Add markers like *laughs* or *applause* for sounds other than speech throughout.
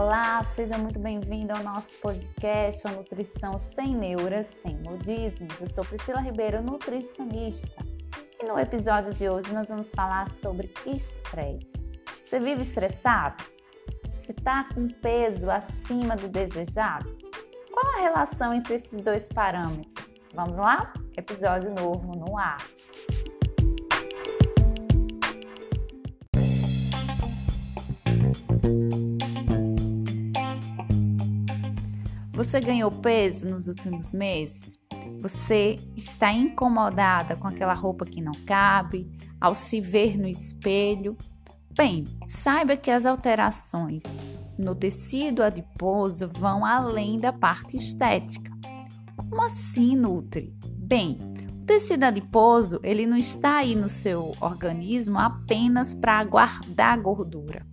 Olá, seja muito bem-vindo ao nosso podcast A Nutrição Sem Neuras, Sem Modismos. Eu sou Priscila Ribeiro, nutricionista. E no episódio de hoje nós vamos falar sobre estresse. Você vive estressado? Você está com peso acima do desejado? Qual a relação entre esses dois parâmetros? Vamos lá? Episódio novo no ar. Você ganhou peso nos últimos meses? Você está incomodada com aquela roupa que não cabe, ao se ver no espelho? Bem, saiba que as alterações no tecido adiposo vão além da parte estética. Como assim, Nutri? Bem, o tecido adiposo ele não está aí no seu organismo apenas para guardar gordura.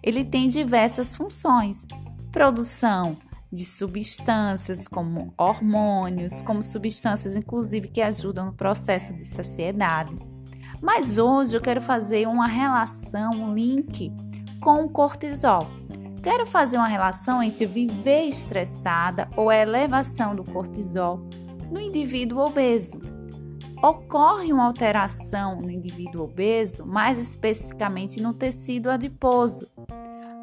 Ele tem diversas funções: produção de substâncias como hormônios, como substâncias inclusive que ajudam no processo de saciedade. Mas hoje eu quero fazer uma relação, um link com o cortisol. Quero fazer uma relação entre viver estressada ou a elevação do cortisol no indivíduo obeso. Ocorre uma alteração no indivíduo obeso, mais especificamente no tecido adiposo,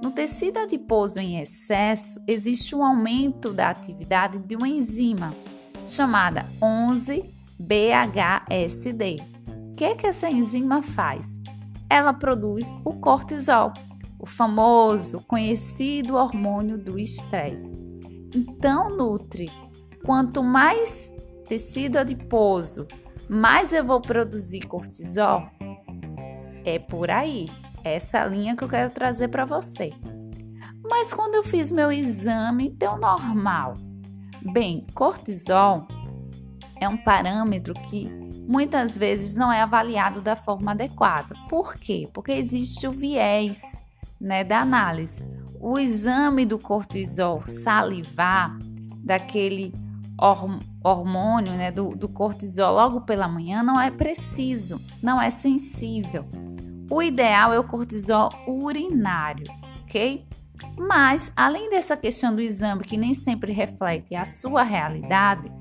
no tecido adiposo em excesso, existe um aumento da atividade de uma enzima chamada 11-BHSD. O que, é que essa enzima faz? Ela produz o cortisol, o famoso, conhecido hormônio do estresse. Então, Nutri, quanto mais tecido adiposo, mais eu vou produzir cortisol? É por aí. Essa é a linha que eu quero trazer para você. Mas quando eu fiz meu exame, deu normal. Bem, cortisol é um parâmetro que muitas vezes não é avaliado da forma adequada. Por quê? Porque existe o viés né, da análise. O exame do cortisol salivar, daquele hormônio né, do, do cortisol logo pela manhã, não é preciso, não é sensível. O ideal é o cortisol urinário, ok? Mas, além dessa questão do exame que nem sempre reflete a sua realidade,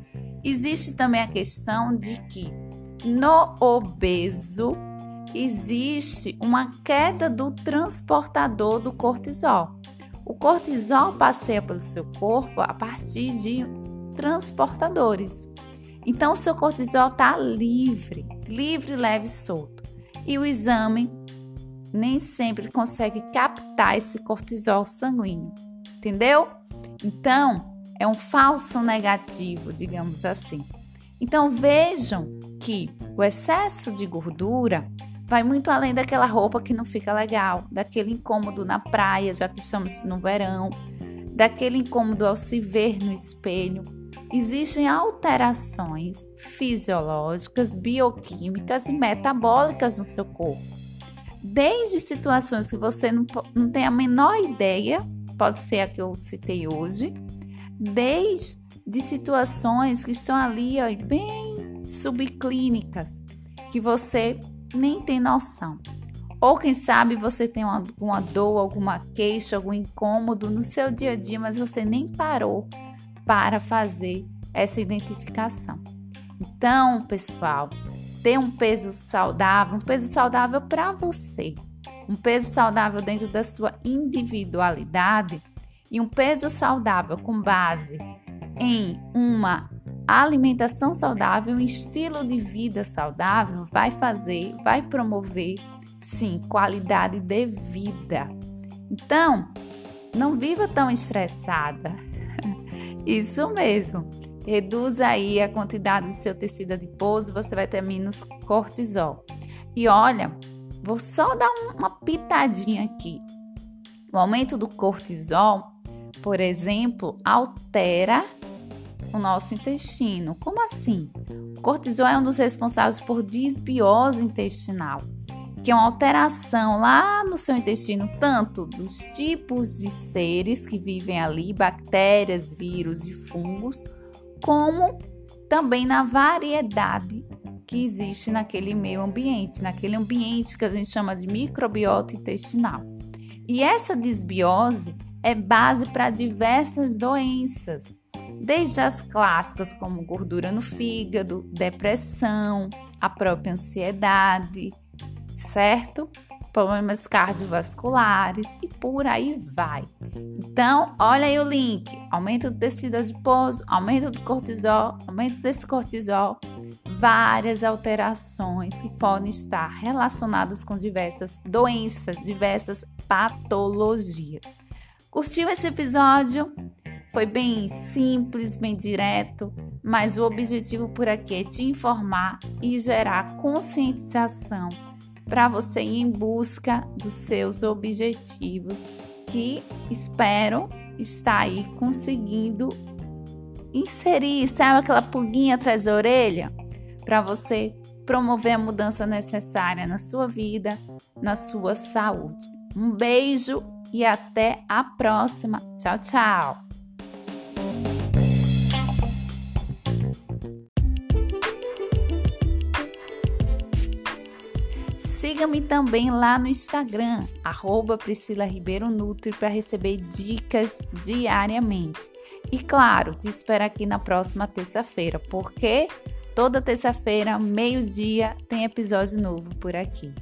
existe também a questão de que no obeso existe uma queda do transportador do cortisol. O cortisol passeia pelo seu corpo a partir de transportadores. Então, o seu cortisol está livre, livre, leve e solto e o exame nem sempre consegue captar esse cortisol sanguíneo, entendeu? Então, é um falso negativo, digamos assim. Então, vejam que o excesso de gordura vai muito além daquela roupa que não fica legal, daquele incômodo na praia, já que estamos no verão, daquele incômodo ao se ver no espelho, existem alterações fisiológicas, bioquímicas e metabólicas no seu corpo. Desde situações que você não, não tem a menor ideia, pode ser a que eu citei hoje, desde situações que estão ali ó, bem subclínicas, que você nem tem noção. Ou quem sabe você tem alguma dor, alguma queixa, algum incômodo no seu dia a dia, mas você nem parou para fazer essa identificação. Então, pessoal, ter um peso saudável, um peso saudável para você, um peso saudável dentro da sua individualidade e um peso saudável com base em uma alimentação saudável, um estilo de vida saudável, vai fazer, vai promover, sim, qualidade de vida. Então, não viva tão estressada, *laughs* isso mesmo. Reduz aí a quantidade de seu tecido adiposo, você vai ter menos cortisol. E olha, vou só dar uma pitadinha aqui. O aumento do cortisol, por exemplo, altera o nosso intestino. Como assim? O cortisol é um dos responsáveis por disbiose intestinal que é uma alteração lá no seu intestino, tanto dos tipos de seres que vivem ali, bactérias, vírus e fungos, como também na variedade que existe naquele meio ambiente, naquele ambiente que a gente chama de microbiota intestinal. E essa disbiose, é base para diversas doenças, desde as clássicas como gordura no fígado, depressão, a própria ansiedade, certo? Problemas cardiovasculares e por aí vai. Então, olha aí o link: aumento do tecido adiposo, aumento do cortisol, aumento desse cortisol, várias alterações que podem estar relacionadas com diversas doenças, diversas patologias. Curtiu esse episódio? Foi bem simples, bem direto, mas o objetivo por aqui é te informar e gerar conscientização para você ir em busca dos seus objetivos, que espero estar aí conseguindo inserir, sabe aquela pulguinha atrás da orelha, para você promover a mudança necessária na sua vida, na sua saúde. Um beijo e até a próxima. Tchau, tchau. Siga-me também lá no Instagram, arroba Priscila Ribeiro Nutri, para receber dicas diariamente. E claro, te espero aqui na próxima terça-feira, porque toda terça-feira, meio-dia, tem episódio novo por aqui.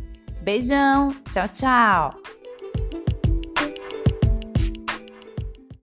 Beijão, tchau, tchau!